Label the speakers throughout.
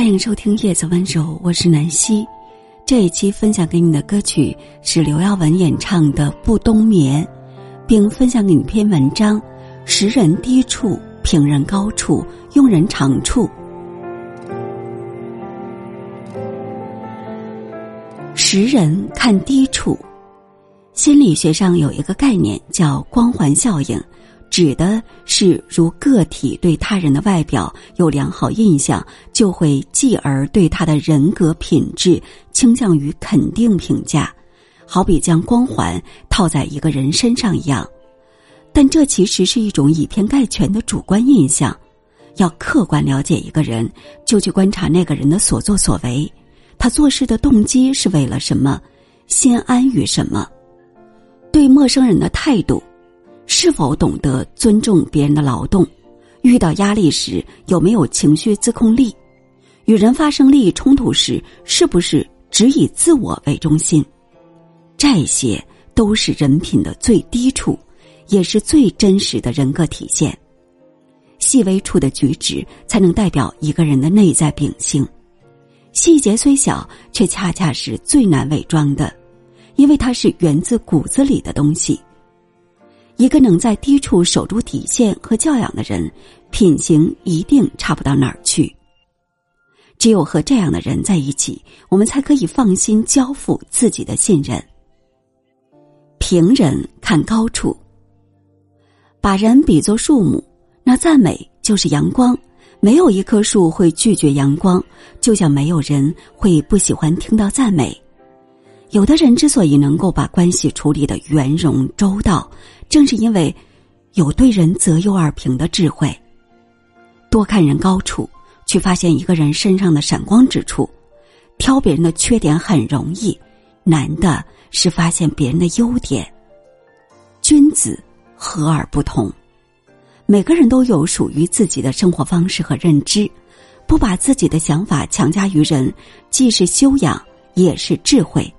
Speaker 1: 欢迎收听《叶子温柔》，我是南希。这一期分享给你的歌曲是刘耀文演唱的《不冬眠》，并分享给你篇文章：识人低处，评人高处，用人长处。识人看低处，心理学上有一个概念叫光环效应。指的是，如个体对他人的外表有良好印象，就会继而对他的人格品质倾向于肯定评价，好比将光环套在一个人身上一样。但这其实是一种以偏概全的主观印象。要客观了解一个人，就去观察那个人的所作所为，他做事的动机是为了什么，心安于什么，对陌生人的态度。是否懂得尊重别人的劳动？遇到压力时有没有情绪自控力？与人发生利益冲突时是不是只以自我为中心？这些都是人品的最低处，也是最真实的人格体现。细微处的举止才能代表一个人的内在秉性。细节虽小，却恰恰是最难伪装的，因为它是源自骨子里的东西。一个能在低处守住底线和教养的人，品行一定差不到哪儿去。只有和这样的人在一起，我们才可以放心交付自己的信任。平人看高处，把人比作树木，那赞美就是阳光。没有一棵树会拒绝阳光，就像没有人会不喜欢听到赞美。有的人之所以能够把关系处理的圆融周到，正是因为有对人择优而平的智慧。多看人高处，去发现一个人身上的闪光之处；挑别人的缺点很容易，难的是发现别人的优点。君子和而不同，每个人都有属于自己的生活方式和认知，不把自己的想法强加于人，既是修养，也是智慧。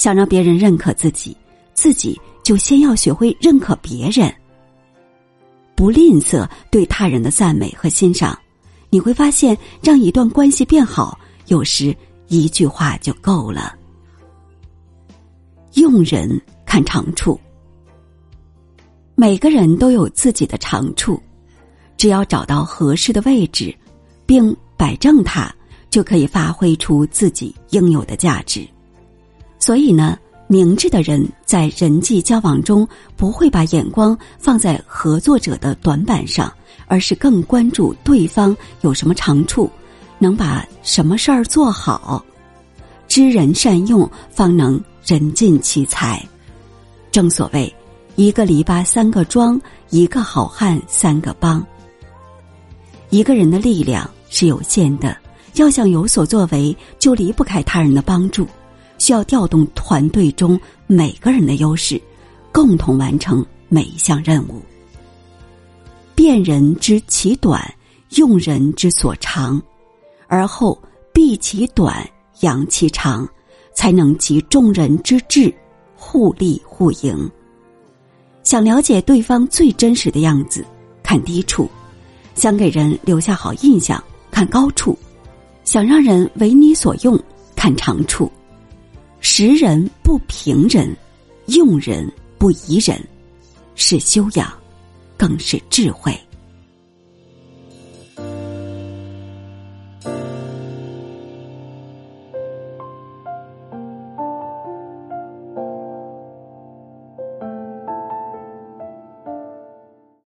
Speaker 1: 想让别人认可自己，自己就先要学会认可别人。不吝啬对他人的赞美和欣赏，你会发现，让一段关系变好，有时一句话就够了。用人看长处，每个人都有自己的长处，只要找到合适的位置，并摆正它，就可以发挥出自己应有的价值。所以呢，明智的人在人际交往中不会把眼光放在合作者的短板上，而是更关注对方有什么长处，能把什么事儿做好。知人善用，方能人尽其才。正所谓，一个篱笆三个桩，一个好汉三个帮。一个人的力量是有限的，要想有所作为，就离不开他人的帮助。要调动团队中每个人的优势，共同完成每一项任务。辨人之其短，用人之所长，而后避其短，扬其长，才能集众人之智，互利互赢。想了解对方最真实的样子，看低处；想给人留下好印象，看高处；想让人为你所用，看长处。识人不评人，用人不疑人，是修养，更是智慧。